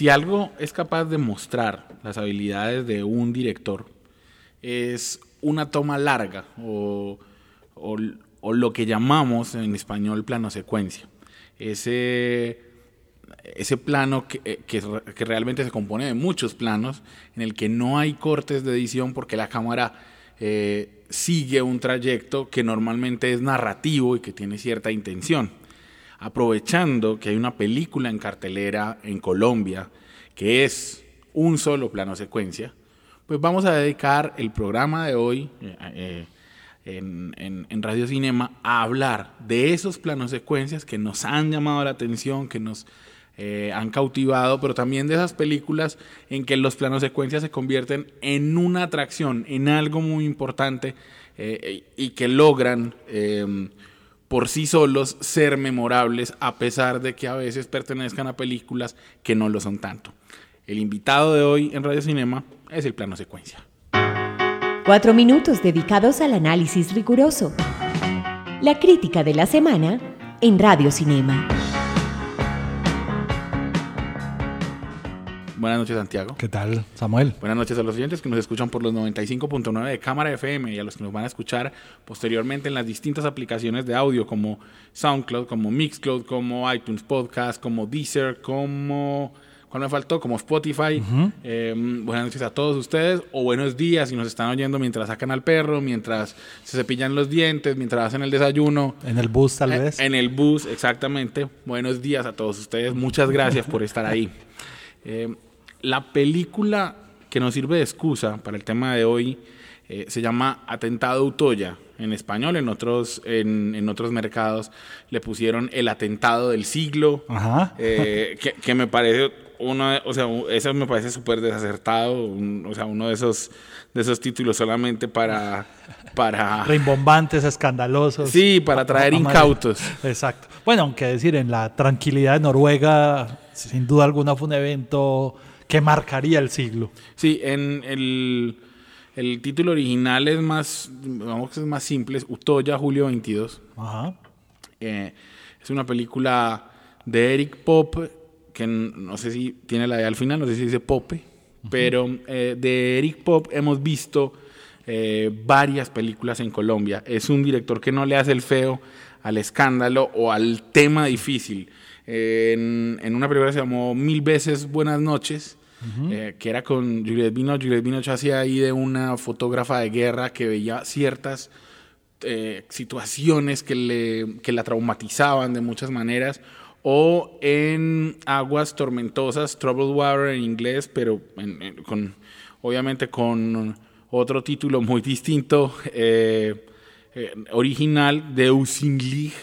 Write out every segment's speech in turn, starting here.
Si algo es capaz de mostrar las habilidades de un director, es una toma larga o, lo que llamamos en español plano secuencia. Ese, ese plano que, realmente se compone de muchos planos, en el que no hay cortes de edición porque la cámara eh, sigue un trayecto que normalmente es narrativo y que tiene cierta intención aprovechando que hay una película en cartelera en Colombia que es un solo plano secuencia, pues vamos a dedicar el programa de hoy eh, eh, en, Radio Cinema a hablar de esos planos secuencias que nos han llamado la atención, que nos eh, han cautivado, pero también de esas películas en que los planos secuencias se convierten en una atracción, en algo muy importante y que logran por sí solos ser memorables a pesar de que a veces pertenezcan a películas que no lo son tanto. El invitado de hoy en Radio Cinema es el plano secuencia. Cuatro minutos dedicados al análisis riguroso. La crítica de la semana en Radio Cinema. Buenas noches, Santiago. ¿Qué tal, Samuel? Buenas noches a los oyentes que nos escuchan por los 95.9 de Cámara FM y a los que nos van a escuchar posteriormente en las distintas aplicaciones de audio como SoundCloud, como Mixcloud, como iTunes Podcast, como Deezer, como... ¿Cuál me faltó? Como Spotify. Eh, buenas noches a todos ustedes o buenos días si nos están oyendo mientras sacan al perro, mientras se cepillan los dientes, mientras hacen el desayuno. En el bus tal eh, vez. En el bus, exactamente. Buenos días a todos ustedes. Muchas gracias por estar ahí. Eh, la película que nos sirve de excusa para el tema de hoy eh, se llama Atentado Utoya. En español, en otros, en, otros mercados le pusieron El Atentado del Siglo, eh, que, me parece uno, o sea, eso me parece súper desacertado, o sea, uno de esos, de esos títulos solamente para, para... Rimbombantes, escandalosos. Sí, para traer incautos. Exacto. Bueno, aunque decir, en la tranquilidad de Noruega, sin duda alguna fue un evento que marcaría el siglo. Sí, en el, el título original es más, vamos que es más simple, es Utoya, Julio 22. Ajá. Eh, es una película de Eric Pop, que no sé si tiene la de al final, no sé si dice Pope, pero eh, de Eric Pop hemos visto eh, varias películas en Colombia. Es un director que no le hace el feo al escándalo o al tema difícil. en, en, una película que se llamó Mil veces Buenas noches, eh, que era con Juliette Binoche. Juliette Binoche hacía ahí de una fotógrafa de guerra que veía ciertas eh, situaciones que, le, que la traumatizaban de muchas maneras. O en Aguas Tormentosas, Troubled Water en inglés, pero con, obviamente con otro título muy distinto, eh, original, de Usinglich.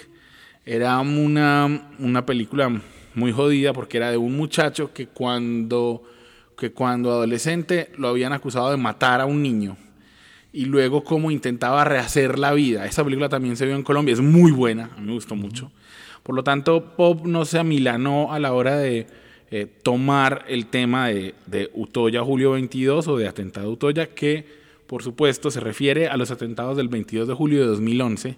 Era una, una película muy jodida porque era de un muchacho que cuando que cuando adolescente lo habían acusado de matar a un niño y luego cómo intentaba rehacer la vida. Esa película también se vio en Colombia, es muy buena, a mí me gustó mucho. Por lo tanto, Pop no se amilanó a la hora de eh, tomar el tema de, de, Utoya Julio 22 o de atentado Utoya, que por supuesto se refiere a los atentados del 22 de julio de 2011,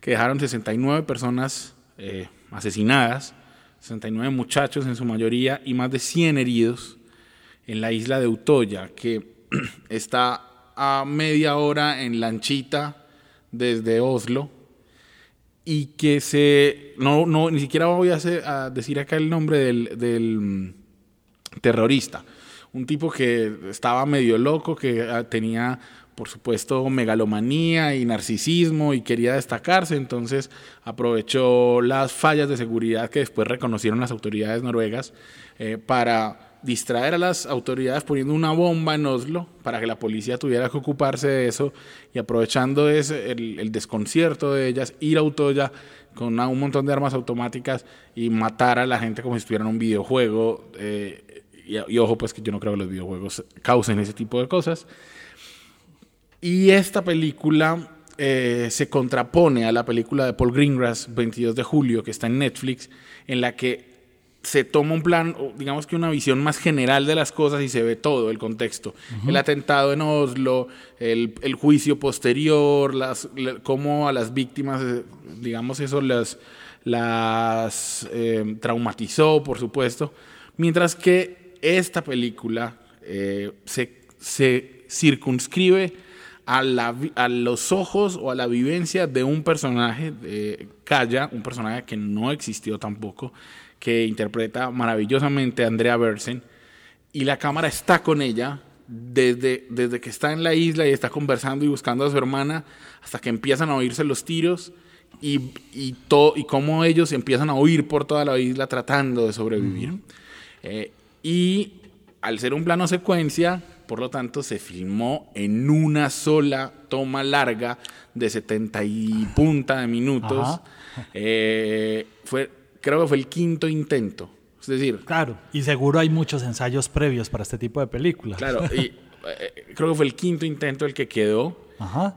que dejaron 69 personas eh, asesinadas, 69 muchachos en su mayoría y más de 100 heridos en la isla de Utoya, que está a media hora en lanchita desde Oslo y que se no no ni siquiera voy a, decir acá el nombre del, mm, terrorista. Un tipo que estaba medio loco que ah, tenía por supuesto megalomanía y narcisismo y quería destacarse entonces aprovechó las fallas de seguridad que después reconocieron las autoridades noruegas eh, para distraer a las autoridades poniendo una bomba en Oslo para que la policía tuviera que ocuparse de eso y aprovechando ese, el, desconcierto de ellas, ir a Utoya con un montón de armas automáticas y matar a la gente como si estuviera en un videojuego. Eh, y, ojo, pues que yo no creo que los videojuegos causen ese tipo de cosas. Y esta película eh, se contrapone a la película de Paul Greengrass, 22 de julio, que está en Netflix, en la que se toma un plan, digamos que una visión más general de las cosas y se ve todo el contexto. El atentado en Oslo, el, juicio posterior, las, cómo a las víctimas, eh, digamos eso, las, las eh, traumatizó, por supuesto. Mientras que esta película eh, se, se, circunscribe a, la, a, los ojos o a la vivencia de un personaje, de Kaya, un personaje que no existió tampoco, que interpreta maravillosamente a Andrea Bersen, y la cámara está con ella desde, desde que está en la isla y está conversando y buscando a su hermana hasta que empiezan a oírse los tiros y, y, todo, y cómo ellos empiezan a huir por toda la isla tratando de sobrevivir. Eh, y al ser un plano secuencia, por lo tanto, se filmó en una sola toma larga de 70 y punta de minutos. Eh, fue creo que fue el quinto intento. Es decir. Claro, y seguro hay muchos ensayos previos para este tipo de películas. Claro, y eh, creo que fue el quinto intento el que quedó. Ajá.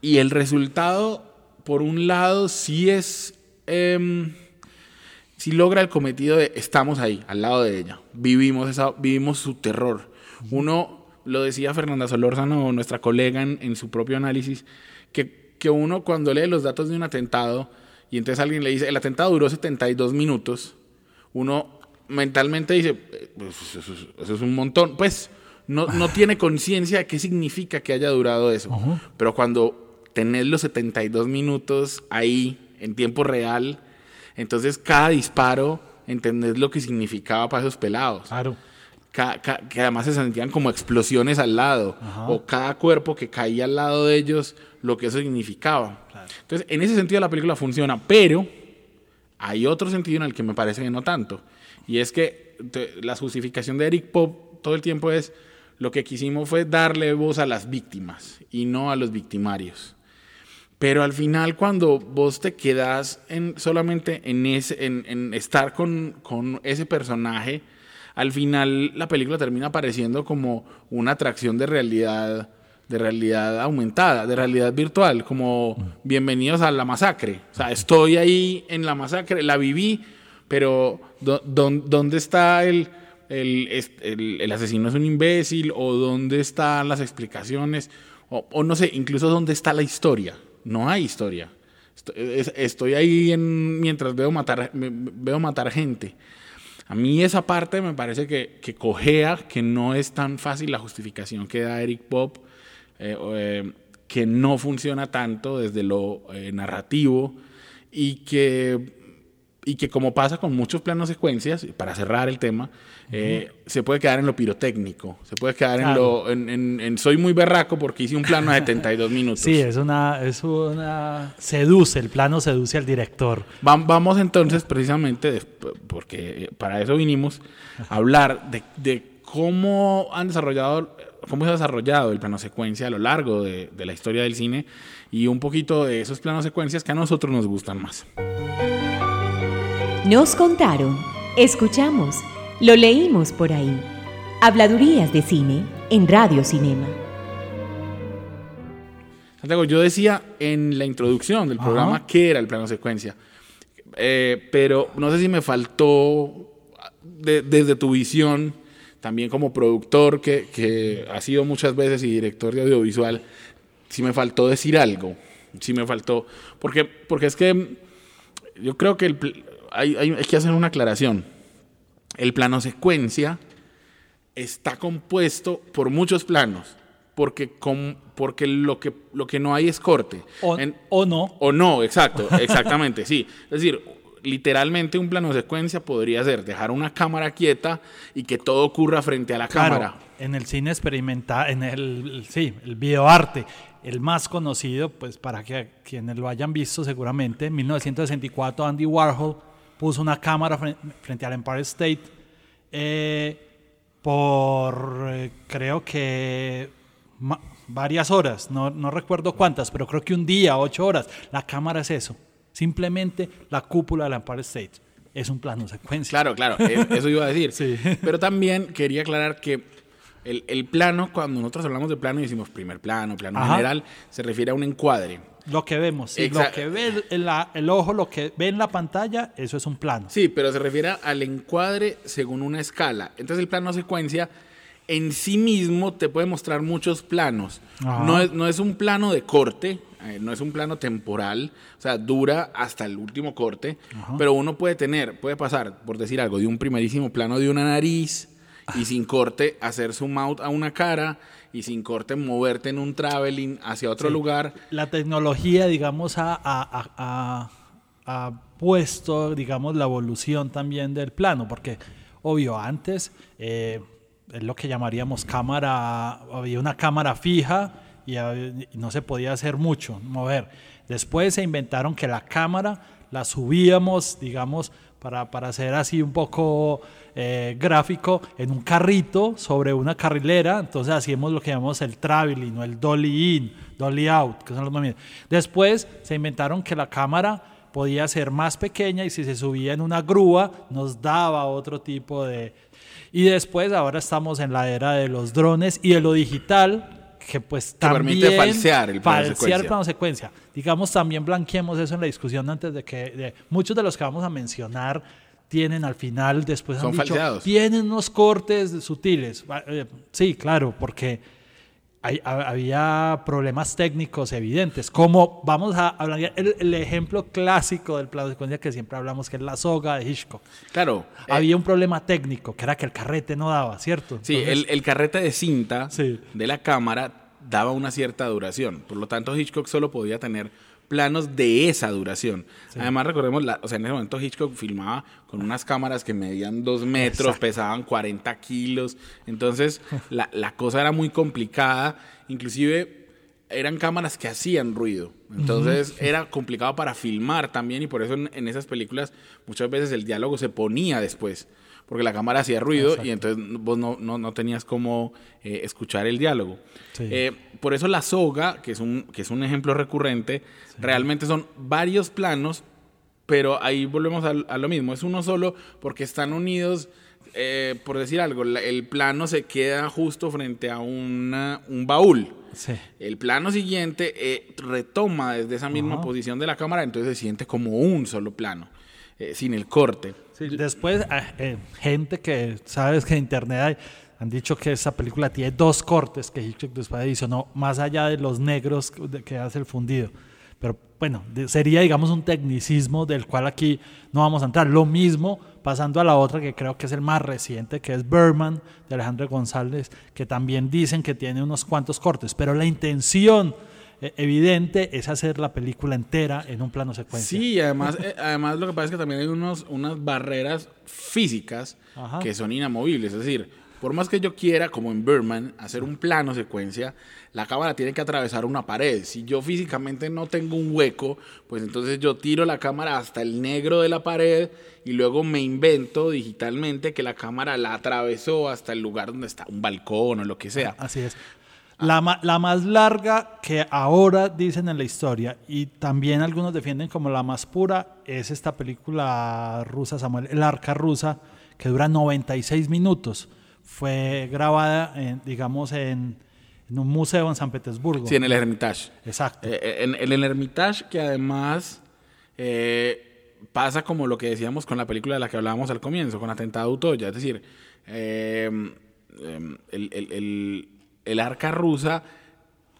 Y el resultado, por un lado, sí es. Eh, sí logra el cometido de estamos ahí, al lado de ella. Vivimos, esa, vivimos su terror. Uno, lo decía Fernanda Solórzano, nuestra colega en, en su propio análisis, que, que uno cuando lee los datos de un atentado y entonces alguien le dice, el atentado duró 72 minutos, uno mentalmente dice, eh, pues eso, es un montón, pues no, no tiene conciencia de qué significa que haya durado eso, pero cuando tenés los 72 minutos ahí en tiempo real, entonces cada disparo entendés lo que significaba para esos pelados. Claro. Que además se sentían como explosiones al lado, o cada cuerpo que caía al lado de ellos, lo que eso significaba. Entonces, en ese sentido la película funciona, pero hay otro sentido en el que me parece que no tanto. Y es que la justificación de Eric Pop todo el tiempo es lo que quisimos fue darle voz a las víctimas y no a los victimarios. Pero al final, cuando vos te quedas en, solamente en, ese, en, en estar con, con, ese personaje, al final la película termina pareciendo como una atracción de realidad de realidad aumentada, de realidad virtual, como bienvenidos a la masacre. O sea, estoy ahí en la masacre, la viví, pero ¿dónde está el, el, asesino es un imbécil? ¿O dónde están las explicaciones? O, no sé, incluso dónde está la historia. No hay historia. Estoy, ahí en, mientras veo matar, veo matar gente. A mí esa parte me parece que, que cojea, que no es tan fácil la justificación que da Eric Pop eh, eh, que no funciona tanto desde lo eh, narrativo y que, y que como pasa con muchos planos secuencias, para cerrar el tema, se puede quedar en lo pirotécnico, se puede quedar en lo... En, soy muy berraco porque hice un plano de 72 minutos. Sí, es una, es una... Seduce, el plano seduce al director. vamos entonces precisamente, porque para eso vinimos, a hablar de, de cómo han desarrollado cómo se ha desarrollado el plano secuencia a lo largo de, la historia del cine y un poquito de esos planos secuencias que a nosotros nos gustan más. Nos contaron, escuchamos, lo leímos por ahí. Habladurías de cine en Radio Cinema. Santiago, yo decía en la introducción del programa qué era el plano secuencia, eh, pero no sé si me faltó desde tu visión también como productor que, ha sido muchas veces y director de audiovisual, si me faltó decir algo, si me faltó, porque, porque es que yo creo que hay, hay, que hacer una aclaración. El plano secuencia está compuesto por muchos planos, porque, porque lo, que, lo que no hay es corte. O, o no. O no, exacto, exactamente, sí. Es decir, literalmente un plano secuencia podría ser dejar una cámara quieta y que todo ocurra frente a la cámara. En el cine experimental, en el, sí, el videoarte, el más conocido, pues para que quienes lo hayan visto seguramente, en 1964 Andy Warhol puso una cámara frente al Empire State eh, por eh, creo que varias horas, no, no recuerdo cuántas, pero creo que un día, ocho horas. La cámara es eso, simplemente la cúpula del Empire State. Es un plano secuencia. Claro, claro, e, eso iba a decir. sí. Pero también quería aclarar que el, el, plano, cuando nosotros hablamos de plano y decimos primer plano, plano general, se refiere a un encuadre. Lo que vemos, sí, lo que ve el, el, ojo, lo que ve en la pantalla, eso es un plano. Sí, pero se refiere al encuadre según una escala. Entonces el plano secuencia en sí mismo te puede mostrar muchos planos. No es, no es un plano de corte, eh, no es un plano temporal, o sea, dura hasta el último corte, pero uno puede tener, puede pasar, por decir algo, de un primerísimo plano de una nariz y sin corte hacer zoom out a una cara y sin corte moverte en un traveling hacia otro lugar. La tecnología, digamos, ha, puesto, digamos, la evolución también del plano, porque, obvio, antes eh, es lo que llamaríamos cámara, había una cámara fija y, no se podía hacer mucho, mover. Después se inventaron que la cámara la subíamos, digamos, para, para hacer así un poco eh, gráfico en un carrito sobre una carrilera, entonces hacíamos lo que llamamos el traveling o el dolly in, dolly out, que son los movimientos. Después se inventaron que la cámara podía ser más pequeña y si se subía en una grúa nos daba otro tipo de... Y después ahora estamos en la era de los drones y de lo digital, que pues también permite falsear el plano, falsear plano secuencia. Digamos, también blanqueemos eso en la discusión antes de que de, muchos de los que vamos a mencionar tienen al final, después han dicho, tienen unos cortes sutiles. Eh, sí, claro, porque hay, había problemas técnicos evidentes, como vamos a hablar, el, ejemplo clásico del plano de secuencia que siempre hablamos, que es la soga de Hitchcock. Claro. Eh, había un problema técnico, que era que el carrete no daba, ¿cierto? Sí, el, el, carrete de cinta de la cámara daba una cierta duración, por lo tanto Hitchcock solo podía tener planos de esa duración. Además, recordemos, la, o sea, en ese momento Hitchcock filmaba con unas cámaras que medían dos metros, pesaban 40 kilos. Entonces, la, la, cosa era muy complicada. Inclusive, eran cámaras que hacían ruido. Entonces, era complicado para filmar también y por eso en esas películas muchas veces el diálogo se ponía después porque la cámara hacía ruido y entonces vos no, no, tenías cómo eh, escuchar el diálogo. Eh, por eso la soga, que es un, que es un ejemplo recurrente, realmente son varios planos, pero ahí volvemos a, lo mismo, es uno solo porque están unidos, eh, por decir algo, el plano se queda justo frente a una, un baúl. El plano siguiente retoma desde esa misma posición de la cámara, entonces se siente como un solo plano, sin el corte después, ah, eh, gente que sabes que en internet hay, han dicho que esa película tiene dos cortes que Hitchcock después no más allá de los negros que hace el fundido. Pero bueno, sería, digamos, un tecnicismo del cual aquí no vamos a entrar. Lo mismo pasando a la otra que creo que es el más reciente, que es Berman, de Alejandro González, que también dicen que tiene unos cuantos cortes, pero la intención evidente es hacer la película entera en un plano secuencia. Sí, además, eh, además lo que pasa es que también hay unos, unas barreras físicas que son inamovibles. Es decir, por más que yo quiera, como en Birdman, hacer un plano secuencia, la cámara tiene que atravesar una pared. Si yo físicamente no tengo un hueco, pues entonces yo tiro la cámara hasta el negro de la pared y luego me invento digitalmente que la cámara la atravesó hasta el lugar donde está un balcón o lo que sea. Así es. La, la, más larga que ahora dicen en la historia, y también algunos defienden como la más pura, es esta película rusa, Samuel, El Arca Rusa, que dura 96 minutos. Fue grabada, en, digamos, en, en, un museo en San Petersburgo. Sí, en el Hermitage. Exacto. Eh, eh, en, el Hermitage, que además eh, pasa como lo que decíamos con la película de la que hablábamos al comienzo, con Atentado Utoya. Es decir, el, el el arca rusa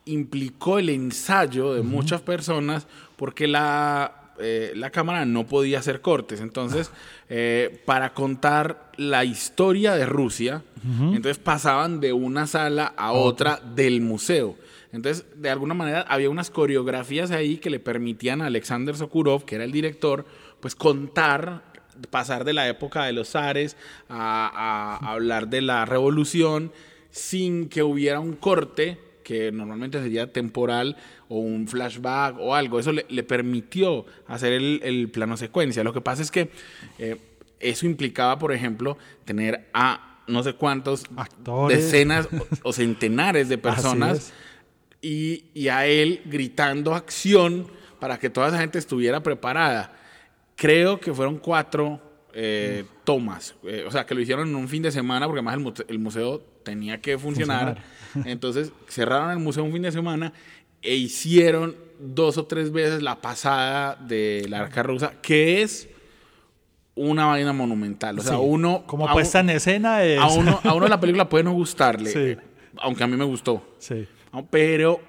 implicó el ensayo de muchas personas porque la, eh, la cámara no podía hacer cortes. Entonces, eh, para contar la historia de Rusia, entonces pasaban de una sala a otra del museo. Entonces, de alguna manera, había unas coreografías ahí que le permitían a Alexander Sokurov, que era el director, pues contar pasar de la época de los zares a hablar de la revolución sin que hubiera un corte que normalmente sería temporal o un flashback o algo. Eso le, permitió hacer el, plano secuencia. Lo que pasa es que eh, eso implicaba, por ejemplo, tener a no sé cuántos decenas o, centenares de personas y, y, a él gritando acción para que toda esa gente estuviera preparada. Creo que fueron cuatro eh, tomas, eh, o sea, que lo hicieron en un fin de semana porque además el, museo tenía que funcionar. Entonces cerraron el museo un fin de semana e hicieron dos o tres veces la pasada de la arca rusa, que es una vaina monumental. O sea, uno. Como puesta en escena es. A uno, a uno la película puede no gustarle. Aunque a mí me gustó. Sí. Pero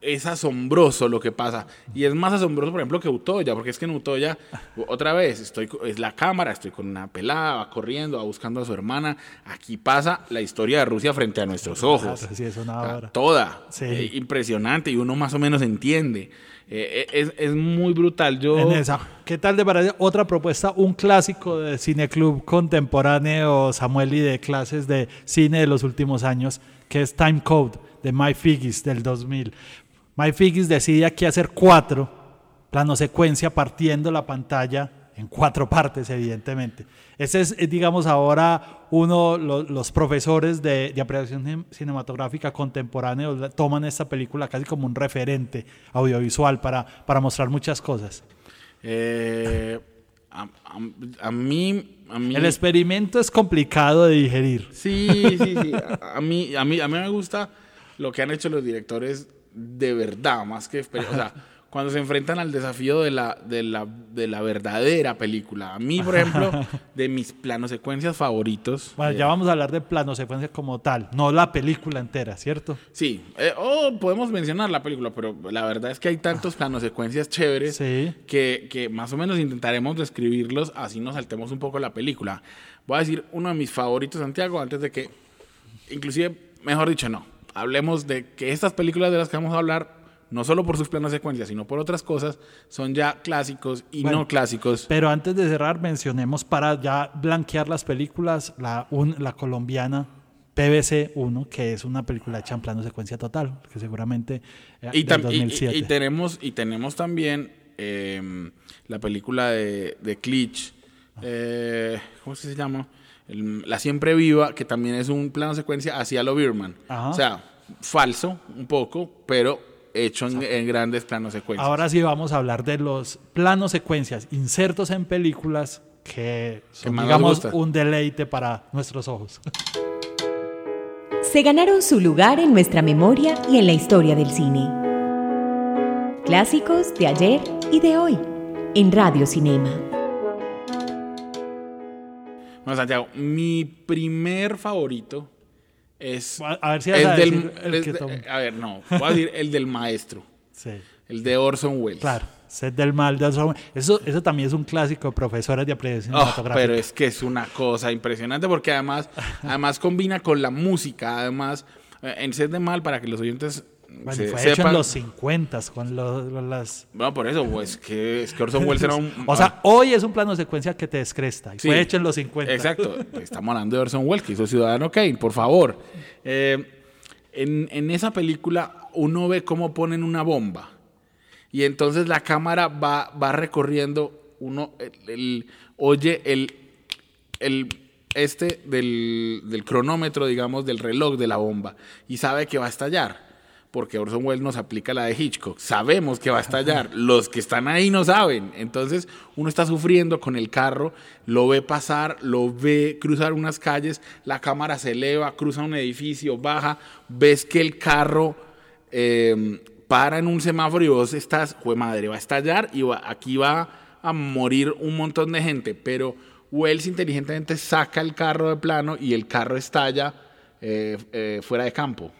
es asombroso lo que pasa. Y es más asombroso, por ejemplo, que Utoya, porque es que en Utoya, otra vez, estoy, es la cámara, estoy con una pelada, va corriendo, va buscando a su hermana. Aquí pasa la historia de Rusia frente a nuestros ojos. Sí, es una Toda. Eh, impresionante y uno más o menos entiende. Eh, eh, es, muy brutal. Yo... En esa. ¿Qué tal de para otra propuesta? Un clásico de cine club contemporáneo, Samuel, y de clases de cine de los últimos años, que es Time Code de Mike Figgis del 2000. Mike Figgis decide aquí hacer cuatro, plano secuencia partiendo la pantalla en cuatro partes, evidentemente. Ese es, digamos, ahora uno, los profesores de, de, apreciación cinematográfica contemporánea toman esta película casi como un referente audiovisual para, para mostrar muchas cosas. Eh, a, mí, a, mí, El experimento es complicado de digerir. Sí, sí, sí. A, mí, a, mí, a mí me gusta lo que han hecho los directores de verdad, más que... O sea, cuando se enfrentan al desafío de la, de la, de la verdadera película. A mí, por ejemplo, de mis planos secuencias favoritos. Bueno, ya eh, vamos a hablar de plano secuencias como tal, no la película entera, ¿cierto? Sí, eh, o podemos mencionar la película, pero la verdad es que hay tantos planos secuencias chéveres que, que más o menos intentaremos describirlos, así nos saltemos un poco la película. Voy a decir uno de mis favoritos, Santiago, antes de que, inclusive, mejor dicho, no. Hablemos de que estas películas de las que vamos a hablar no solo por sus planas secuencias, sino por otras cosas, son ya clásicos y no clásicos. Pero antes de cerrar, mencionemos para ya blanquear las películas, la, la colombiana PBC 1, que es una película hecha en plano secuencia total, que seguramente eh, y, 2007. Y, tenemos, y tenemos también em, la película de, de Klitsch, eh, ¿cómo se llama? la Siempre Viva, que también es un plano secuencia hacia lo Birman. O sea, falso un poco, pero hecho en, grandes planos secuencias. Ahora sí vamos a hablar de los planos secuencias insertos en películas que son, digamos, un deleite para nuestros ojos. Se ganaron su lugar en nuestra memoria y en la historia del cine. Clásicos de ayer y de hoy en Radio Cinema. Bueno, Santiago, mi primer favorito es. A ver si es del, a, a ver, no. Voy a decir el del maestro. Sí. El de Orson Welles. Claro. Sed del mal de Orson Welles. Eso, eso también es un clásico de profesores de apreciación oh, Pero es que es una cosa impresionante porque además, además combina con la música. Además, eh, en Sed del mal, para que los oyentes bueno, fue hecho en los 50 con los, las... Bueno, por eso, pues, que, es que Orson Welles era un... o sea, hoy es un plano de secuencia que te descresta. Y fue hecho en los 50. Exacto. Estamos hablando de Orson Welles, que hizo Ciudadano Kane, por favor. Eh, en, en, esa película uno ve cómo ponen una bomba. Y entonces la cámara va, va recorriendo, uno el, oye el, el este del, del cronómetro, digamos, del reloj de la bomba. Y sabe que va a estallar porque Orson Welles nos aplica la de Hitchcock. Sabemos que va a estallar, los que están ahí no saben. Entonces uno está sufriendo con el carro, lo ve pasar, lo ve cruzar unas calles, la cámara se eleva, cruza un edificio, baja, ves que el carro em, para en un semáforo y vos estás, jue madre, va a estallar y aquí va a morir un montón de gente, pero Wells inteligentemente saca el carro de plano y el carro estalla eh, eh, fuera de campo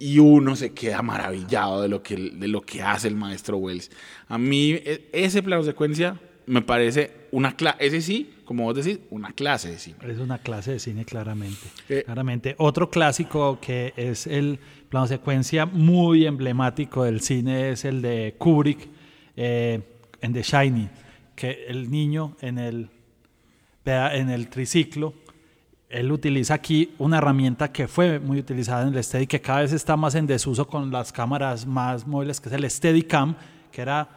y uno se queda maravillado de lo que, de lo que hace el maestro Wells. A mí e, ese plano secuencia me parece una clase, ese sí, como vos decís, una clase de cine. Es una clase de cine claramente. Eh, claramente. Otro clásico que es el plano secuencia muy emblemático del cine es el de Kubrick eh, en The Shining, que el niño en el, en el triciclo él utiliza aquí una herramienta que fue muy utilizada en el Steady, que cada vez está más en desuso con las cámaras más móviles, que es el Steadicam, que era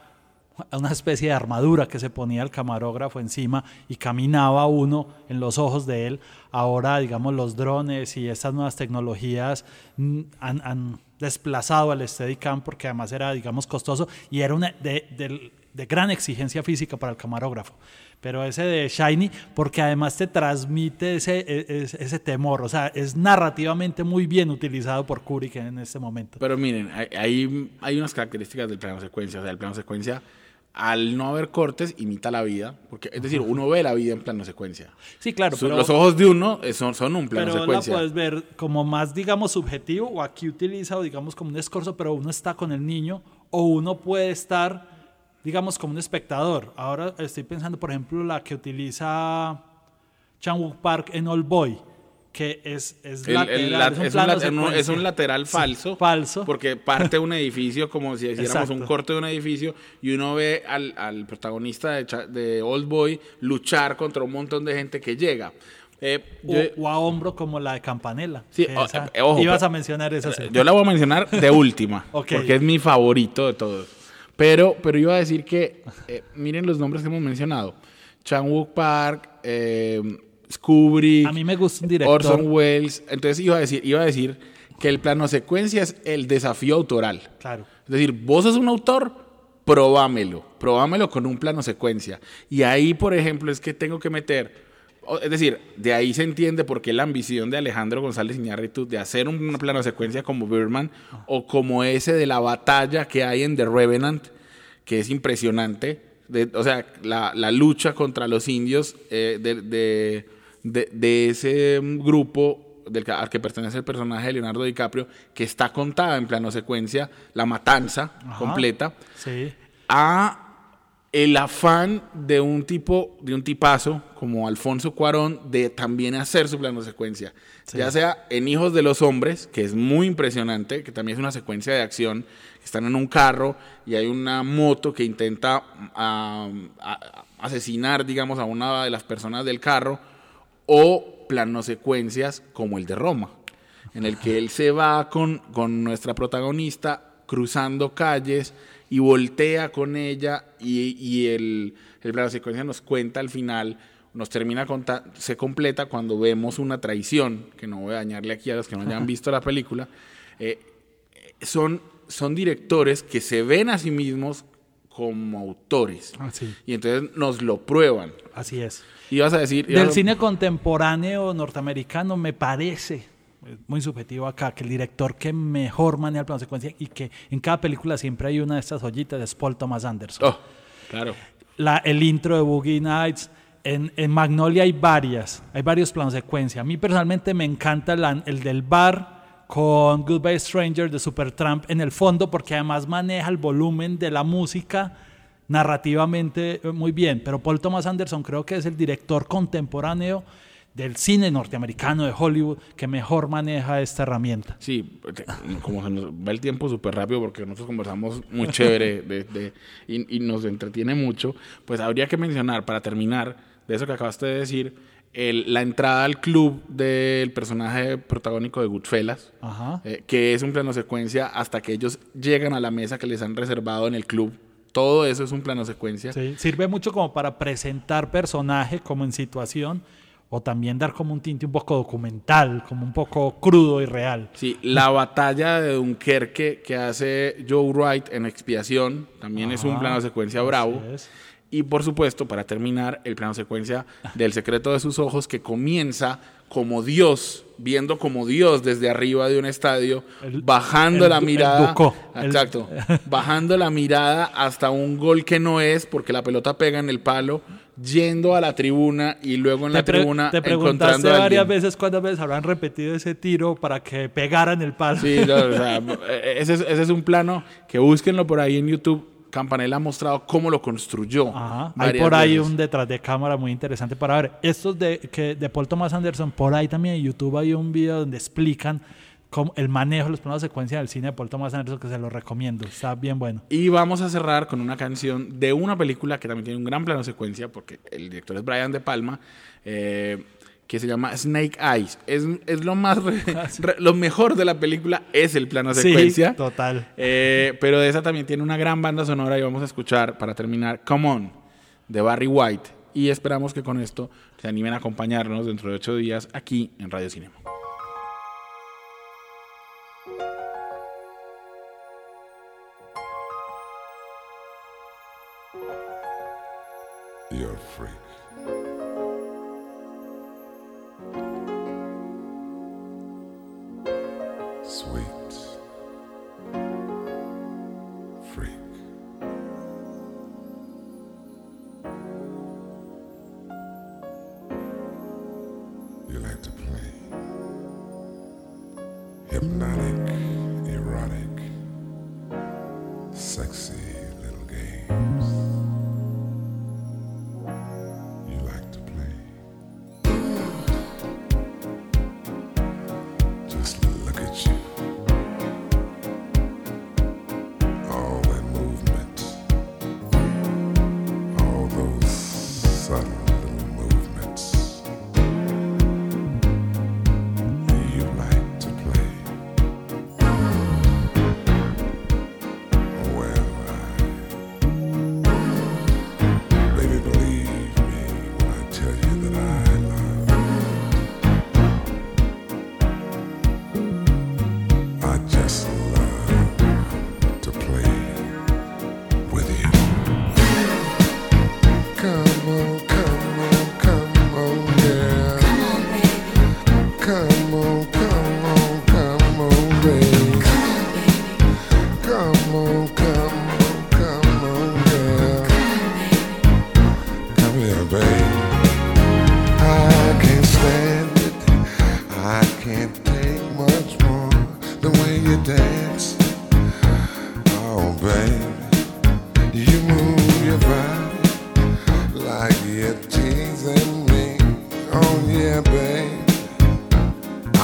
una especie de armadura que se ponía el camarógrafo encima y caminaba uno en los ojos de él. Ahora, digamos, los drones y estas nuevas tecnologías mm, han, desplazado al Steadicam porque además era, digamos, costoso y era una de, de gran exigencia física para el camarógrafo pero ese de Shiny, porque además te transmite ese, e, ese, temor, o sea, es narrativamente muy bien utilizado por Kubrick en este momento. Pero miren, hay, hay unas características del plano secuencia, o sea, el plano secuencia al no haber cortes, imita la vida. Porque, es decir, uno ve la vida en plano secuencia. Sí, claro. Pero, los ojos de uno son, son un plano secuencia. Pero la puedes ver como más, digamos, subjetivo, o aquí utilizado, digamos, como un escorzo, pero uno está con el niño, o uno puede estar digamos, como un espectador. Ahora estoy pensando, por ejemplo, la que utiliza Chan Park en Old Boy, que es, es lateral. es, un lateral falso. falso. Porque parte un edificio como si hiciéramos un corte de un edificio y uno ve al, al protagonista de, de, Old Boy luchar contra un montón de gente que llega. Eh, o, a hombro como la de Campanella. Sí, eh, ibas a mencionar esa. Yo la voy a mencionar de última, porque es mi favorito de todos. Pero, pero iba a decir que, eh, miren los nombres que hemos mencionado. Chan Wook Park, eh, A mí me gusta un director. Orson Welles. Entonces iba a decir, iba a decir que el plano secuencia es el desafío autoral. Claro. Es decir, vos sos un autor, probámelo. Probámelo con un plano secuencia. Y ahí, por ejemplo, es que tengo que meter es decir, de ahí se entiende por qué la ambición de Alejandro González Iñárritu de hacer un plano secuencia como Birdman o como ese de la batalla que hay en The Revenant, que es impresionante. o sea, la, lucha contra los indios eh, de, de, ese grupo del, al que pertenece el personaje de Leonardo DiCaprio, que está contada en plano secuencia, la matanza completa, sí. a el afán de un tipo, de un tipazo como Alfonso Cuarón de también hacer su plano secuencia. Ya sea en Hijos de los Hombres, que es muy impresionante, que también es una secuencia de acción, están en un carro y hay una moto que intenta asesinar, digamos, a una de las personas del carro, o plano secuencias como el de Roma, en el que él se va con, con nuestra protagonista cruzando calles, y voltea con ella y, el, el plano secuencia nos cuenta al final, nos termina, se completa cuando vemos una traición, que no voy a dañarle aquí a los que no hayan visto la película, eh, son, son directores que se ven a sí mismos como autores. Ah, y entonces nos lo prueban. Así es. Y vas a decir... Del cine contemporáneo norteamericano me parece muy subjetivo acá, que el director que mejor maneja el plano secuencia y que en cada película siempre hay una de estas joyitas es Paul Thomas Anderson. Oh, claro. La, el intro de Boogie Nights. En, en, Magnolia hay varias, hay varios planos secuencia. A mí personalmente me encanta el del bar con Goodbye Stranger de Supertramp en el fondo porque además maneja el volumen de la música narrativamente muy bien. Pero Paul Thomas Anderson creo que es el director contemporáneo del cine norteamericano de Hollywood que mejor maneja esta herramienta. Sí, como se nos va el tiempo súper rápido porque nosotros conversamos muy chévere de, y, nos entretiene mucho, pues habría que mencionar para terminar de eso que acabaste de decir, el, la entrada al club del personaje protagónico de Goodfellas, eh, que es un plano secuencia hasta que ellos llegan a la mesa que les han reservado en el club. Todo eso es un plano secuencia. Sí, sirve mucho como para presentar personaje como en situación o también dar como un tinte un poco documental, como un poco crudo y real. Sí, la batalla de Dunkerque que hace Joe Wright en Expiación también es un plano secuencia bravo. Y por supuesto, para terminar, el plano secuencia del secreto de sus ojos que comienza como Dios, viendo como Dios desde arriba de un estadio, bajando la mirada. exacto. bajando la mirada hasta un gol que no es, porque la pelota pega en el palo yendo a la tribuna y luego en la tribuna te preguntaste varias veces cuántas veces habrán repetido ese tiro para que pegaran el palo. Sí, o sea, ese, es, ese, es, un plano que búsquenlo por ahí en YouTube. Campanella ha mostrado cómo lo construyó. Hay por ahí un detrás de cámara muy interesante para ver. Estos de, que, de Paul Thomas Anderson, por ahí también en YouTube hay un video donde explican el manejo de los planos de secuencia del cine de Paul Thomas Anderson, que se lo recomiendo. Está bien bueno. Y vamos a cerrar con una canción de una película que también tiene un gran plano de secuencia, porque el director es Brian De Palma, eh, que se llama Snake Eyes. Es, es lo más ah, lo mejor de la película es el plano secuencia. Sí, total. Eh, pero esa también tiene una gran banda sonora y vamos a escuchar para terminar Come On de Barry White y esperamos que con esto se animen a acompañarnos dentro de ocho días aquí en Radio Cinema. You're free.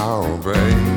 now, babe.